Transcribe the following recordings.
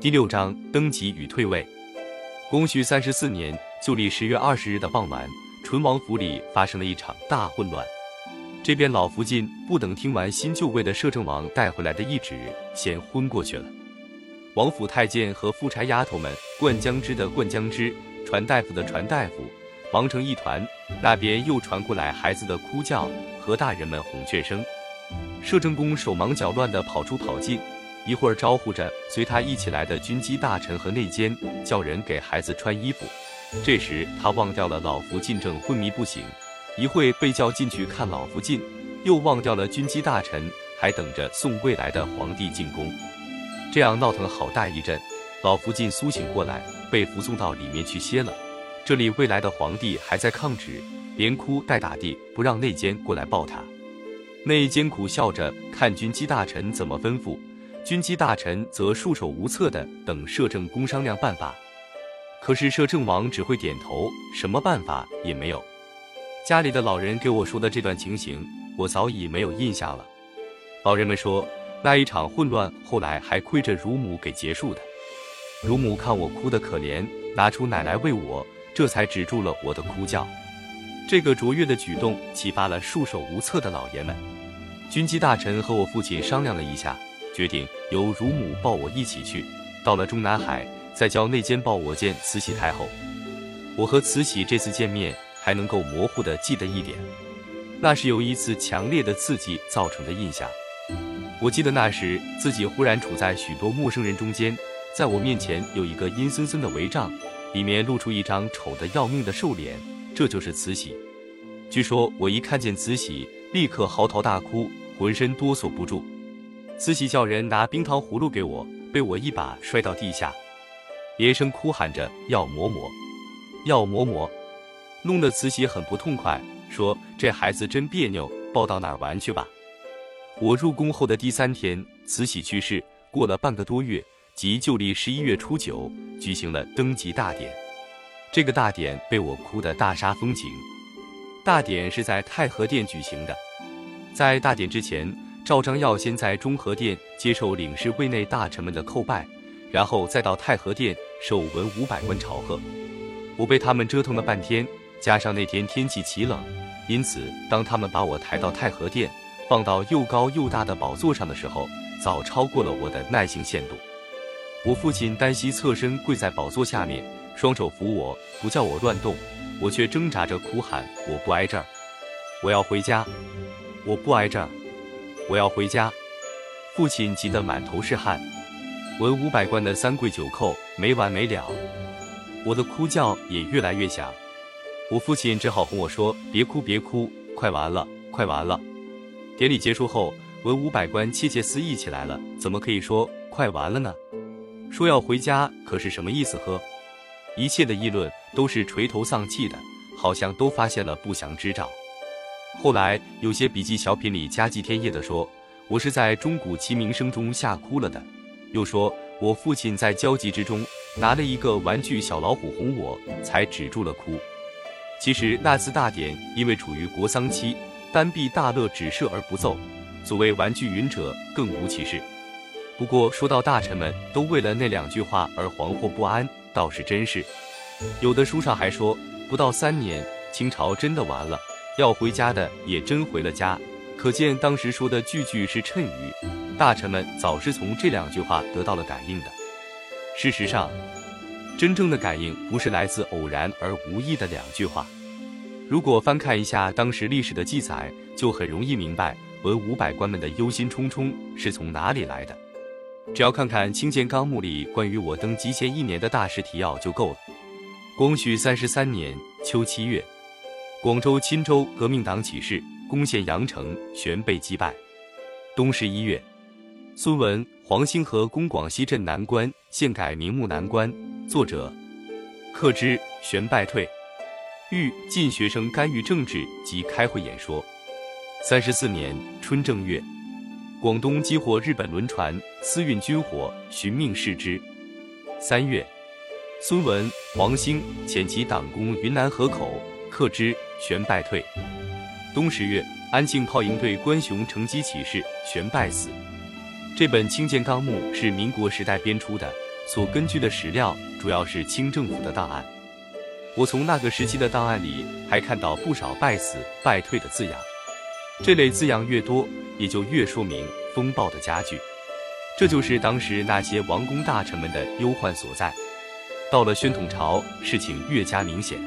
第六章登基与退位。光绪三十四年旧历十月二十日的傍晚，淳王府里发生了一场大混乱。这边老福晋不等听完新就位的摄政王带回来的懿旨，先昏过去了。王府太监和夫差丫头们灌浆汁的灌浆汁，传大夫的传大夫，忙成一团。那边又传过来孩子的哭叫和大人们哄劝声。摄政宫手忙脚乱地跑出跑进，一会儿招呼着随他一起来的军机大臣和内监，叫人给孩子穿衣服。这时他忘掉了老福晋正昏迷不醒，一会被叫进去看老福晋，又忘掉了军机大臣还等着送未来的皇帝进宫。这样闹腾了好大一阵，老福晋苏醒过来，被扶送到里面去歇了。这里未来的皇帝还在抗旨，连哭带打地不让内监过来抱他。内监苦笑着看军机大臣怎么吩咐，军机大臣则束手无策的等摄政公商量办法。可是摄政王只会点头，什么办法也没有。家里的老人给我说的这段情形，我早已没有印象了。老人们说，那一场混乱后来还亏着乳母给结束的。乳母看我哭得可怜，拿出奶来喂我，这才止住了我的哭叫。这个卓越的举动启发了束手无策的老爷们。军机大臣和我父亲商量了一下，决定由乳母抱我一起去。到了中南海，再叫内监抱我见慈禧太后。我和慈禧这次见面还能够模糊的记得一点，那是由一次强烈的刺激造成的印象。我记得那时自己忽然处在许多陌生人中间，在我面前有一个阴森森的帷帐，里面露出一张丑得要命的瘦脸，这就是慈禧。据说我一看见慈禧。立刻嚎啕大哭，浑身哆嗦不住。慈禧叫人拿冰糖葫芦给我，被我一把摔到地下，连声哭喊着要嬷嬷，要嬷嬷，弄得慈禧很不痛快，说这孩子真别扭，抱到哪儿玩去吧。我入宫后的第三天，慈禧去世，过了半个多月，即旧历十一月初九，举行了登基大典。这个大典被我哭得大煞风景。大典是在太和殿举行的，在大典之前，赵章耀先在中和殿接受领事卫内大臣们的叩拜，然后再到太和殿受文武百官朝贺。我被他们折腾了半天，加上那天天气奇冷，因此当他们把我抬到太和殿，放到又高又大的宝座上的时候，早超过了我的耐性限度。我父亲单膝侧身跪在宝座下面，双手扶我，不叫我乱动。我却挣扎着哭喊：“我不挨这儿，我要回家！我不挨这儿，我要回家！”父亲急得满头是汗，文武百官的三跪九叩没完没了，我的哭叫也越来越响。我父亲只好哄我说：“别哭，别哭，快完了，快完了。”典礼结束后，文武百官窃窃私议起来了：“怎么可以说快完了呢？说要回家可是什么意思？呵？”一切的议论都是垂头丧气的，好像都发现了不祥之兆。后来有些笔记小品里加祭天夜的说，我是在钟鼓齐鸣声中吓哭了的；又说我父亲在焦急之中拿了一个玩具小老虎哄我，才止住了哭。其实那次大典因为处于国丧期，单臂大乐只射而不奏，所谓玩具云者更无其事。不过说到大臣们都为了那两句话而惶惑不安。倒是真是，有的书上还说，不到三年，清朝真的完了，要回家的也真回了家。可见当时说的句句是谶语，大臣们早是从这两句话得到了感应的。事实上，真正的感应不是来自偶然而无意的两句话。如果翻看一下当时历史的记载，就很容易明白文武百官们的忧心忡忡是从哪里来的。只要看看《清鉴纲目》里关于我登基前一年的大事提要就够了。光绪三十三年秋七月，广州钦州革命党起事，攻陷阳城，旋被击败。冬十一月，孙文、黄兴和攻广西镇南关，现改名木南关。作者：克之，旋败退。欲禁学生干预政治及开会演说。三十四年春正月。广东激活日本轮船，私运军火，寻命视之。三月，孙文、黄兴遣其党攻云南河口，克之，旋败退。冬十月，安庆炮营队关雄乘机起事，旋败死。这本《清鉴纲目》是民国时代编出的，所根据的史料主要是清政府的档案。我从那个时期的档案里还看到不少败死、败退的字样。这类字样越多，也就越说明风暴的加剧。这就是当时那些王公大臣们的忧患所在。到了宣统朝，事情越加明显。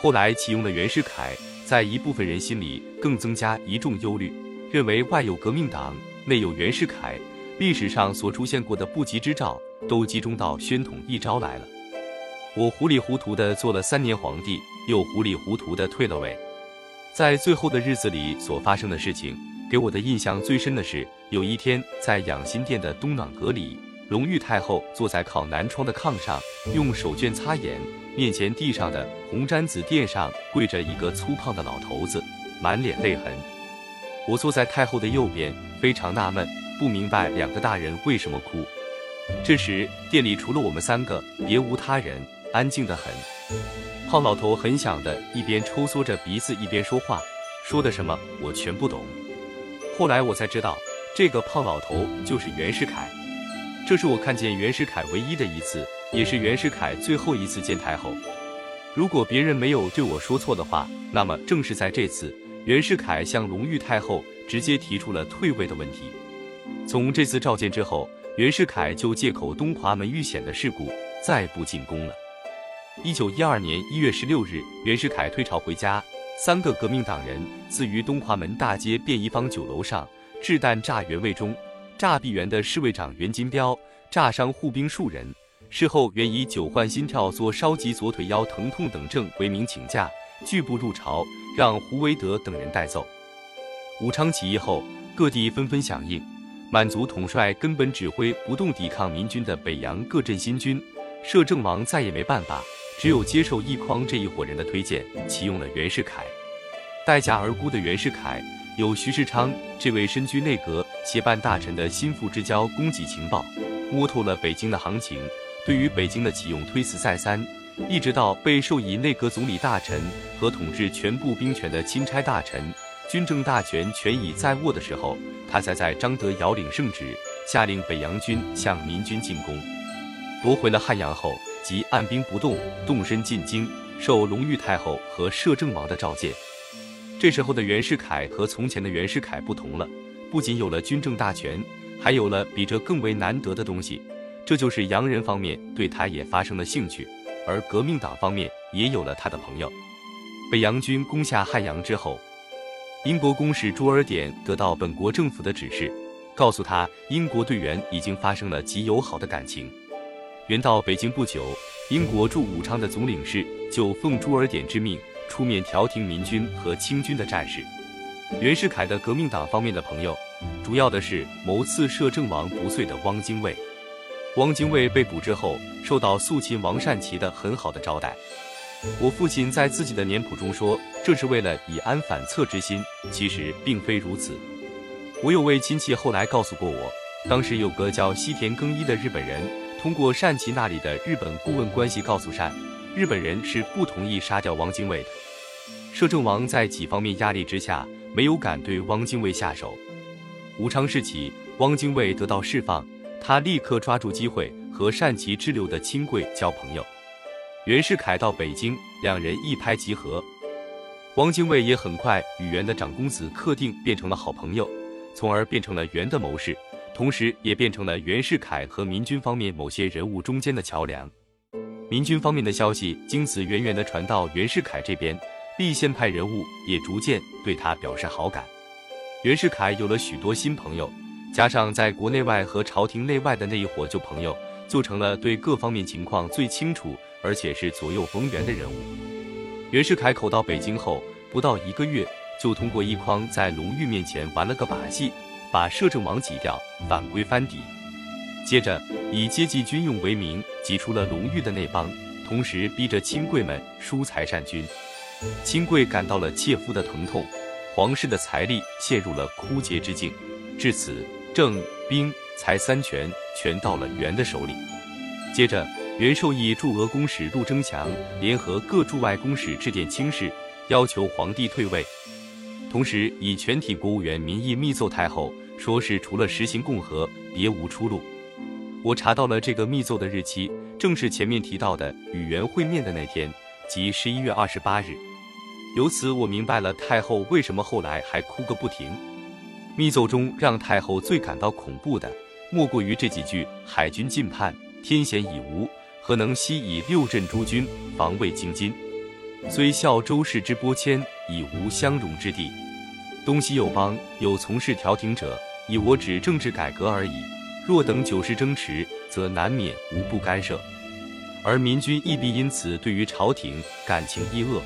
后来启用的袁世凯，在一部分人心里更增加一重忧虑，认为外有革命党，内有袁世凯，历史上所出现过的不吉之兆都集中到宣统一朝来了。我糊里糊涂的做了三年皇帝，又糊里糊涂的退了位。在最后的日子里所发生的事情，给我的印象最深的是，有一天在养心殿的东暖阁里，隆裕太后坐在靠南窗的炕上，用手绢擦眼，面前地上的红毡子垫上跪着一个粗胖的老头子，满脸泪痕。我坐在太后的右边，非常纳闷，不明白两个大人为什么哭。这时店里除了我们三个，别无他人，安静得很。胖老头很响的，一边抽缩着鼻子一边说话，说的什么我全不懂。后来我才知道，这个胖老头就是袁世凯。这是我看见袁世凯唯一的一次，也是袁世凯最后一次见太后。如果别人没有对我说错的话，那么正是在这次，袁世凯向隆裕太后直接提出了退位的问题。从这次召见之后，袁世凯就借口东华门遇险的事故，再不进宫了。一九一二年一月十六日，袁世凯退朝回家，三个革命党人自于东华门大街便衣坊酒楼上掷弹炸袁卫忠，炸毙袁的侍卫长袁金彪，炸伤护兵数人。事后，袁以久患心跳、做烧及左腿腰疼痛等症为名请假，拒不入朝，让胡维德等人带走。武昌起义后，各地纷纷响应，满族统帅根本指挥不动抵抗民军的北洋各镇新军，摄政王再也没办法。只有接受易匡这一伙人的推荐，启用了袁世凯。待价而沽的袁世凯，有徐世昌这位身居内阁协办大臣的心腹之交供给情报，摸透了北京的行情。对于北京的启用推辞再三，一直到被授以内阁总理大臣和统治全部兵权的钦差大臣，军政大权全已在握的时候，他才在张德尧领圣旨，下令北洋军向民军进攻，夺回了汉阳后。即按兵不动，动身进京，受隆裕太后和摄政王的召见。这时候的袁世凯和从前的袁世凯不同了，不仅有了军政大权，还有了比这更为难得的东西，这就是洋人方面对他也发生了兴趣，而革命党方面也有了他的朋友。北洋军攻下汉阳之后，英国公使朱尔典得到本国政府的指示，告诉他英国队员已经发生了极友好的感情。元到北京不久，英国驻武昌的总领事就奉朱尔典之命出面调停民军和清军的战事。袁世凯的革命党方面的朋友，主要的是谋刺摄政王不遂的汪精卫。汪精卫被捕之后，受到肃亲王善祺的很好的招待。我父亲在自己的年谱中说，这是为了以安反侧之心，其实并非如此。我有位亲戚后来告诉过我，当时有个叫西田更一的日本人。通过单祺那里的日本顾问关系告诉单，日本人是不同意杀掉汪精卫的。摄政王在几方面压力之下，没有敢对汪精卫下手。武昌事起，汪精卫得到释放，他立刻抓住机会和善其支流的亲贵交朋友。袁世凯到北京，两人一拍即合。汪精卫也很快与袁的长公子克定变成了好朋友，从而变成了袁的谋士。同时，也变成了袁世凯和民军方面某些人物中间的桥梁。民军方面的消息经此源源的传到袁世凯这边，立宪派人物也逐渐对他表示好感。袁世凯有了许多新朋友，加上在国内外和朝廷内外的那一伙旧朋友，就成了对各方面情况最清楚，而且是左右逢源的人物。袁世凯口到北京后，不到一个月，就通过一筐在隆裕面前玩了个把戏。把摄政王挤掉，反归藩邸。接着以接济军用为名，挤出了隆裕的那帮，同时逼着亲贵们输财善军。亲贵感到了切肤的疼痛，皇室的财力陷入了枯竭之境。至此，政、兵、财三权全到了元的手里。接着，元授意驻俄公使陆征强联合各驻外公使致电清室，要求皇帝退位，同时以全体国务员名义密奏太后。说是除了实行共和，别无出路。我查到了这个密奏的日期，正是前面提到的与元会面的那天，即十一月二十八日。由此我明白了太后为什么后来还哭个不停。密奏中让太后最感到恐怖的，莫过于这几句：“海军进叛，天险已无，何能西以六镇诸军防卫京津？虽效周氏之拨迁，已无相容之地。东西有邦，有从事调停者，以我指政治改革而已。若等九世争持，则难免无不干涉，而民军亦必因此对于朝廷感情亦恶。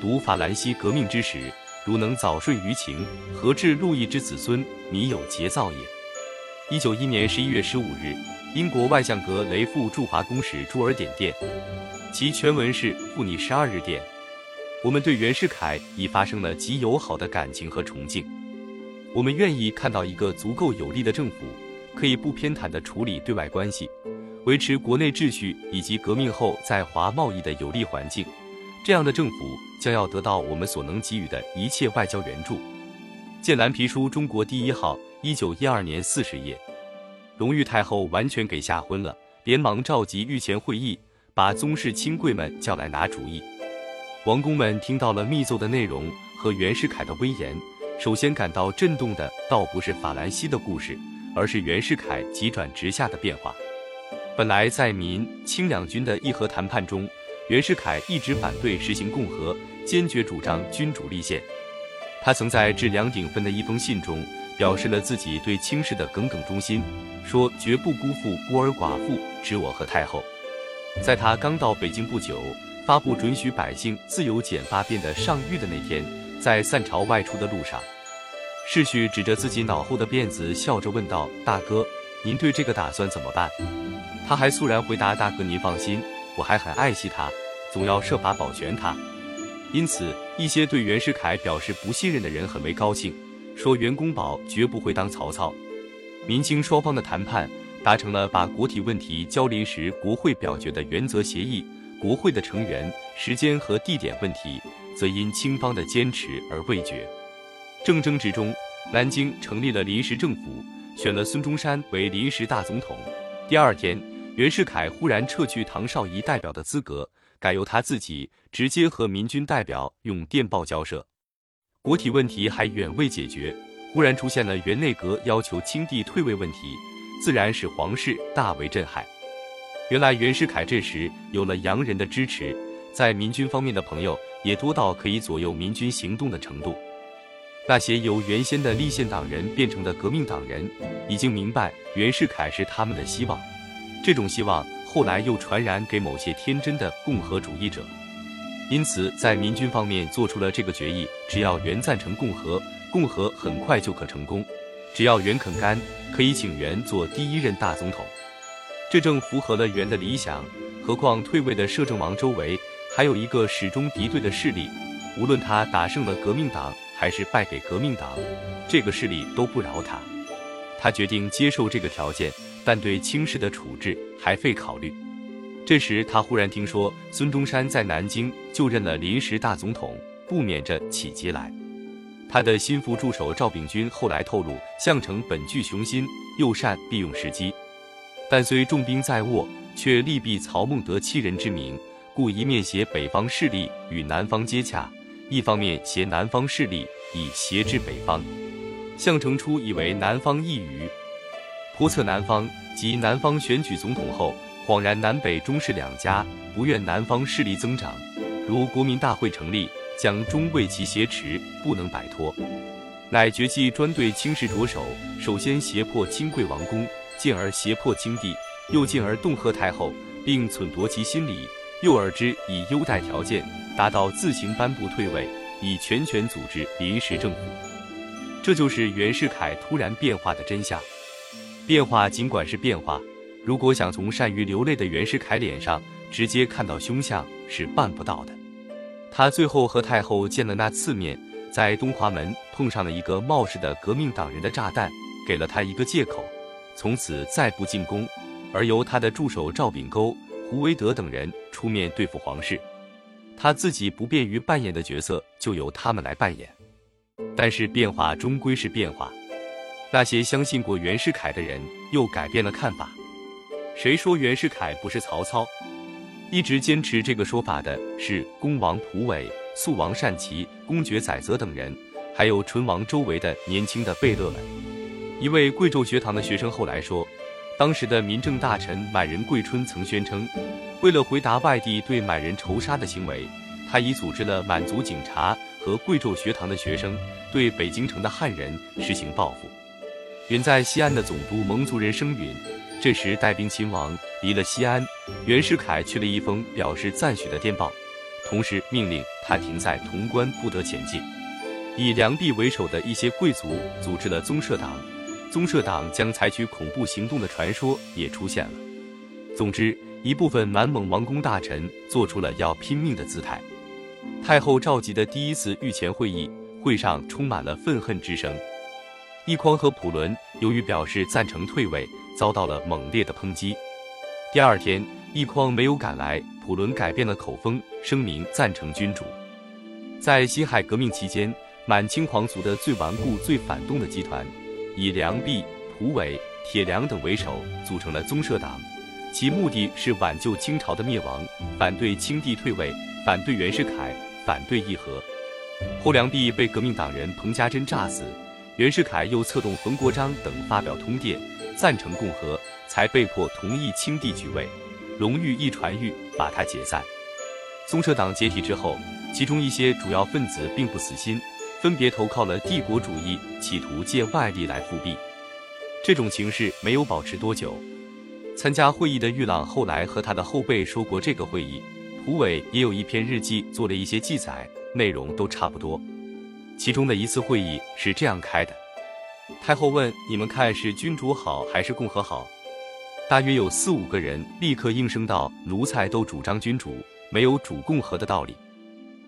读法兰西革命之时。”如能早睡于情，何至路易之子孙弥有节造也？一九一年十一月十五日，英国外相格雷赴驻华公使朱尔典电，其全文是赴你十二日电。我们对袁世凯已发生了极友好的感情和崇敬，我们愿意看到一个足够有力的政府，可以不偏袒地处理对外关系，维持国内秩序以及革命后在华贸易的有利环境。这样的政府将要得到我们所能给予的一切外交援助。见蓝皮书中国第一号，一九一二年四十页。隆裕太后完全给吓昏了，连忙召集御前会议，把宗室亲贵们叫来拿主意。王公们听到了密奏的内容和袁世凯的威严，首先感到震动的倒不是法兰西的故事，而是袁世凯急转直下的变化。本来在民清两军的议和谈判中。袁世凯一直反对实行共和，坚决主张君主立宪。他曾在致梁鼎芬的一封信中，表示了自己对清室的耿耿忠心，说绝不辜负孤儿寡妇、指我和太后。在他刚到北京不久，发布准许百姓自由剪发辫的上谕的那天，在散朝外出的路上，世旭指着自己脑后的辫子，笑着问道：“大哥，您对这个打算怎么办？”他还肃然回答：“大哥，您放心。”我还很爱惜他，总要设法保全他。因此，一些对袁世凯表示不信任的人很为高兴，说袁公宝绝不会当曹操。民清双方的谈判达成了把国体问题交临时国会表决的原则协议，国会的成员、时间和地点问题则因清方的坚持而未决。正争执中，南京成立了临时政府，选了孙中山为临时大总统。第二天。袁世凯忽然撤去唐绍仪代表的资格，改由他自己直接和民军代表用电报交涉。国体问题还远未解决，忽然出现了袁内阁要求清帝退位问题，自然使皇室大为震撼。原来袁世凯这时有了洋人的支持，在民军方面的朋友也多到可以左右民军行动的程度。那些由原先的立宪党人变成的革命党人，已经明白袁世凯是他们的希望。这种希望后来又传染给某些天真的共和主义者，因此在民军方面做出了这个决议：只要袁赞成共和，共和很快就可成功；只要袁肯干，可以请袁做第一任大总统。这正符合了袁的理想。何况退位的摄政王周围还有一个始终敌对的势力，无论他打胜了革命党，还是败给革命党，这个势力都不饶他。他决定接受这个条件。但对清室的处置还费考虑。这时，他忽然听说孙中山在南京就任了临时大总统，不免着起急来。他的心腹助手赵秉钧后来透露，项城本具雄心，又善利用时机，但虽重兵在握，却力避曹孟德欺人之名，故一面携北方势力与南方接洽，一方面挟南方势力以挟制北方。项城初以为南方易于。国策南方，及南方选举总统后，恍然南北中士两家不愿南方势力增长，如国民大会成立，将终为其挟持，不能摆脱，乃决计专对清室着手，首先胁迫清贵王公，进而胁迫清帝，又进而恫吓太后，并忖夺其心理，诱饵之以优待条件，达到自行颁布退位，以全权组织临时政府。这就是袁世凯突然变化的真相。变化尽管是变化，如果想从善于流泪的袁世凯脸上直接看到凶相，是办不到的。他最后和太后见了那次面，在东华门碰上了一个冒失的革命党人的炸弹，给了他一个借口，从此再不进宫，而由他的助手赵秉沟、胡维德等人出面对付皇室。他自己不便于扮演的角色，就由他们来扮演。但是变化终归是变化。那些相信过袁世凯的人又改变了看法。谁说袁世凯不是曹操？一直坚持这个说法的是恭王蒲伟、肃王单骑、公爵载泽等人，还有淳王周围的年轻的贝勒们。一位贵胄学堂的学生后来说，当时的民政大臣满人贵春曾宣称，为了回答外地对满人仇杀的行为，他已组织了满族警察和贵胄学堂的学生对北京城的汉人实行报复。远在西安的总督蒙族人声允，这时带兵亲王离了西安，袁世凯去了一封表示赞许的电报，同时命令他停在潼关不得前进。以梁帝为首的一些贵族组织了宗社党，宗社党将采取恐怖行动的传说也出现了。总之，一部分满蒙王公大臣做出了要拼命的姿态。太后召集的第一次御前会议，会上充满了愤恨之声。奕匡和普伦由于表示赞成退位，遭到了猛烈的抨击。第二天，奕匡没有赶来，普伦改变了口风，声明赞成君主。在辛亥革命期间，满清皇族的最顽固、最反动的集团，以梁弼、蒲伟、铁良等为首，组成了宗社党，其目的是挽救清朝的灭亡，反对清帝退位，反对袁世凯，反对议和。后梁弼被革命党人彭家珍炸死。袁世凯又策动冯国璋等发表通电，赞成共和，才被迫同意清帝举位。隆裕一传谕，把他解散。宗社党解体之后，其中一些主要分子并不死心，分别投靠了帝国主义，企图借外力来复辟。这种情势没有保持多久。参加会议的玉朗后来和他的后辈说过这个会议，蒲伟也有一篇日记做了一些记载，内容都差不多。其中的一次会议是这样开的：太后问你们看是君主好还是共和好？大约有四五个人立刻应声道：奴才都主张君主，没有主共和的道理。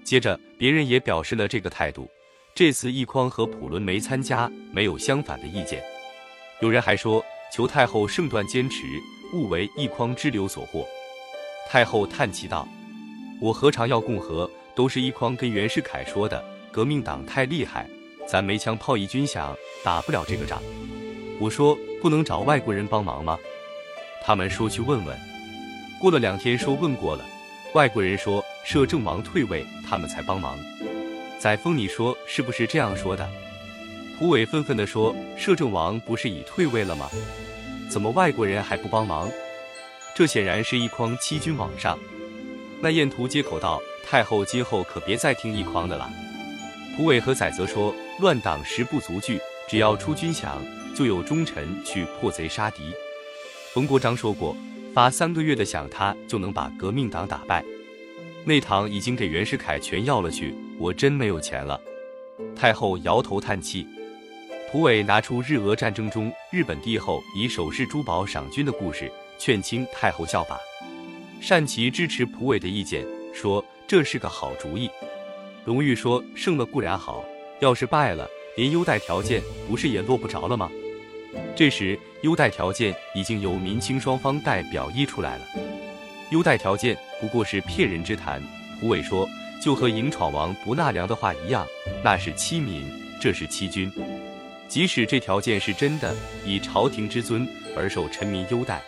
接着别人也表示了这个态度。这次奕匡和普伦没参加，没有相反的意见。有人还说求太后圣断坚持，勿为一匡之流所惑。太后叹气道：“我何尝要共和？都是一匡跟袁世凯说的。”革命党太厉害，咱没枪炮一军饷，打不了这个仗。我说不能找外国人帮忙吗？他们说去问问。过了两天说问过了，外国人说摄政王退位，他们才帮忙。载沣，你说是不是这样说的？胡伟愤愤地说：摄政王不是已退位了吗？怎么外国人还不帮忙？这显然是一筐欺君罔上。那燕图接口道：太后今后可别再听一筐的了。蒲伟和载泽说：“乱党十不足惧，只要出军饷，就有忠臣去破贼杀敌。”冯国璋说过：“发三个月的饷，他就能把革命党打败。”内堂已经给袁世凯全要了去，我真没有钱了。太后摇头叹气。蒲伟拿出日俄战争中日本帝后以首饰珠宝赏君的故事，劝清太后效法。单骑支持蒲伟的意见，说这是个好主意。隆裕说：“胜了固然好，要是败了，连优待条件不是也落不着了吗？”这时，优待条件已经由民清双方代表议出来了。优待条件不过是骗人之谈。胡伟说：“就和迎闯王不纳粮的话一样，那是欺民，这是欺君。即使这条件是真的，以朝廷之尊而受臣民优待，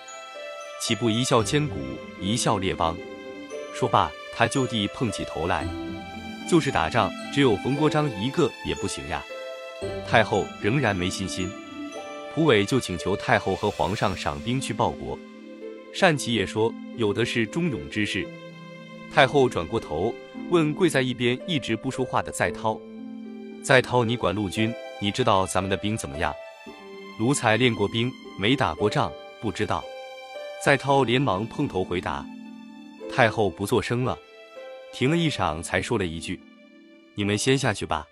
岂不一笑千古，一笑列邦？”说罢，他就地碰起头来。就是打仗，只有冯国璋一个也不行呀。太后仍然没信心，蒲伟就请求太后和皇上赏兵去报国。单骑也说有的是忠勇之士。太后转过头问跪在一边一直不说话的在涛：“在涛，你管陆军，你知道咱们的兵怎么样？”奴才练过兵，没打过仗，不知道。在涛连忙碰头回答。太后不作声了。停了一晌，才说了一句：“你们先下去吧。”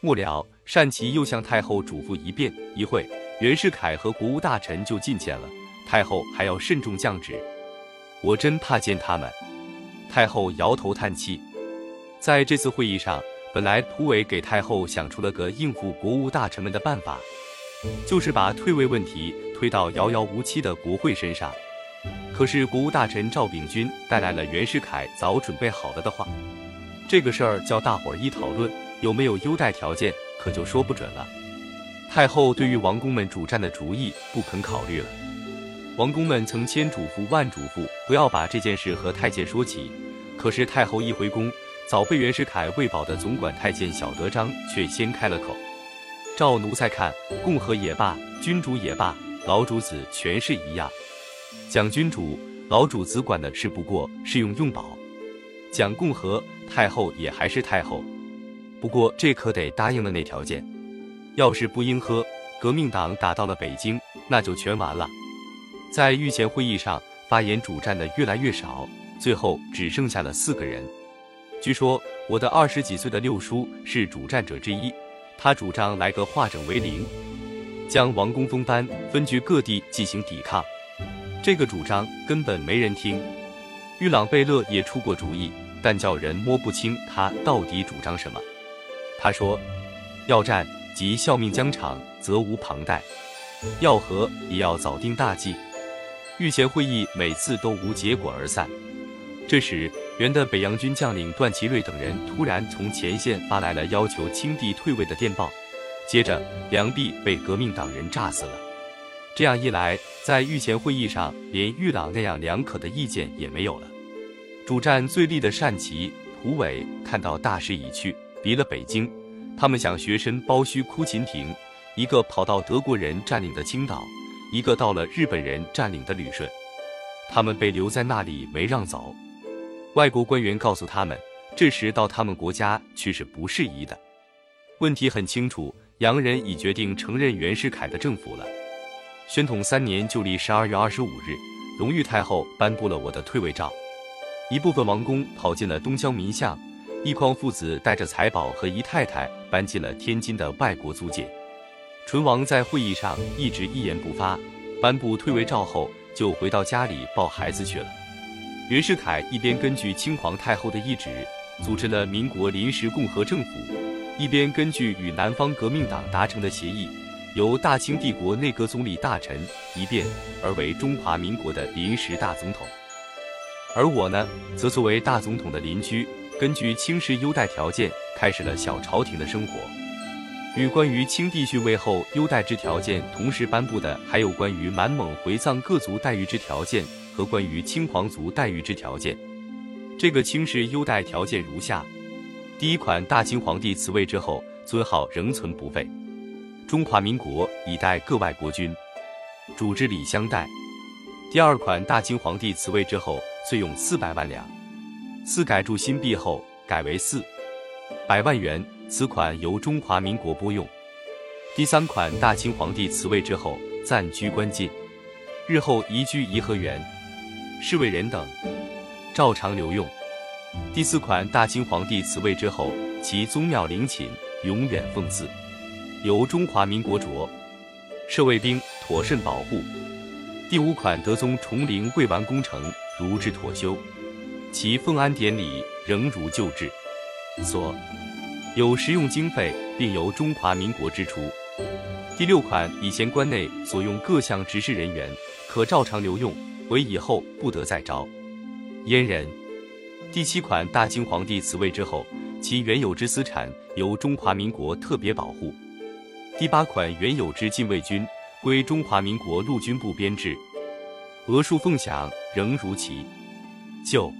末了，单骑又向太后嘱咐一遍。一会，袁世凯和国务大臣就觐见了太后，还要慎重降旨。我真怕见他们。太后摇头叹气。在这次会议上，本来蒲伟给太后想出了个应付国务大臣们的办法，就是把退位问题推到遥遥无期的国会身上。可是国务大臣赵秉钧带来了袁世凯早准备好了的话，这个事儿叫大伙儿一讨论，有没有优待条件，可就说不准了。太后对于王公们主战的主意不肯考虑了。王公们曾千嘱咐万嘱咐，不要把这件事和太监说起。可是太后一回宫，早被袁世凯喂饱的总管太监小德张却先开了口。照奴才看，共和也罢，君主也罢，老主子全是一样。讲君主，老主子管的事不过是用用宝；讲共和，太后也还是太后。不过这可得答应了那条件，要是不应和，革命党打到了北京，那就全完了。在御前会议上，发言主战的越来越少，最后只剩下了四个人。据说我的二十几岁的六叔是主战者之一，他主张来个化整为零，将王公分班分居各地进行抵抗。这个主张根本没人听。玉朗贝勒也出过主意，但叫人摸不清他到底主张什么。他说：“要战即效命疆场，责无旁贷；要和也要早定大计。”御前会议每次都无结果而散。这时，原的北洋军将领段祺瑞等人突然从前线发来了要求清帝退位的电报，接着梁璧被革命党人炸死了。这样一来，在御前会议上，连玉朗那样两可的意见也没有了。主战最力的单骑、蒲伟看到大势已去，离了北京，他们想学身包胥哭秦亭，一个跑到德国人占领的青岛。一个到了日本人占领的旅顺，他们被留在那里没让走。外国官员告诉他们，这时到他们国家去是不适宜的。问题很清楚，洋人已决定承认袁世凯的政府了。宣统三年旧历十二月二十五日，隆裕太后颁布了我的退位诏。一部分王公跑进了东乡民巷，一匡父子带着财宝和姨太太搬进了天津的外国租界。淳王在会议上一直一言不发，颁布退位诏后，就回到家里抱孩子去了。袁世凯一边根据清皇太后的懿旨，组织了民国临时共和政府，一边根据与南方革命党达成的协议，由大清帝国内阁总理大臣一变而为中华民国的临时大总统。而我呢，则作为大总统的邻居，根据清室优待条件，开始了小朝廷的生活。与关于清帝逊位后优待之条件同时颁布的，还有关于满蒙回藏各族待遇之条件和关于清皇族待遇之条件。这个清室优待条件如下：第一款，大清皇帝辞位之后，尊号仍存不废。中华民国以待各外国君，主之礼相待。第二款，大清皇帝辞位之后，岁用四百万两。四改铸新币后，改为四百万元。此款由中华民国拨用。第三款，大清皇帝辞位之后暂居关禁，日后移居颐和园，侍卫人等照常留用。第四款，大清皇帝辞位之后，其宗庙陵寝永远奉祀，由中华民国着，设卫兵妥慎保护。第五款，德宗崇陵未完工程，如之妥修，其奉安典礼仍如旧制，所。有实用经费，并由中华民国支出。第六款，以前关内所用各项执事人员，可照常留用，为以后不得再招阉人。第七款，大清皇帝辞位之后，其原有之私产由中华民国特别保护。第八款，原有之禁卫军归中华民国陆军部编制，额数奉饷仍如其旧。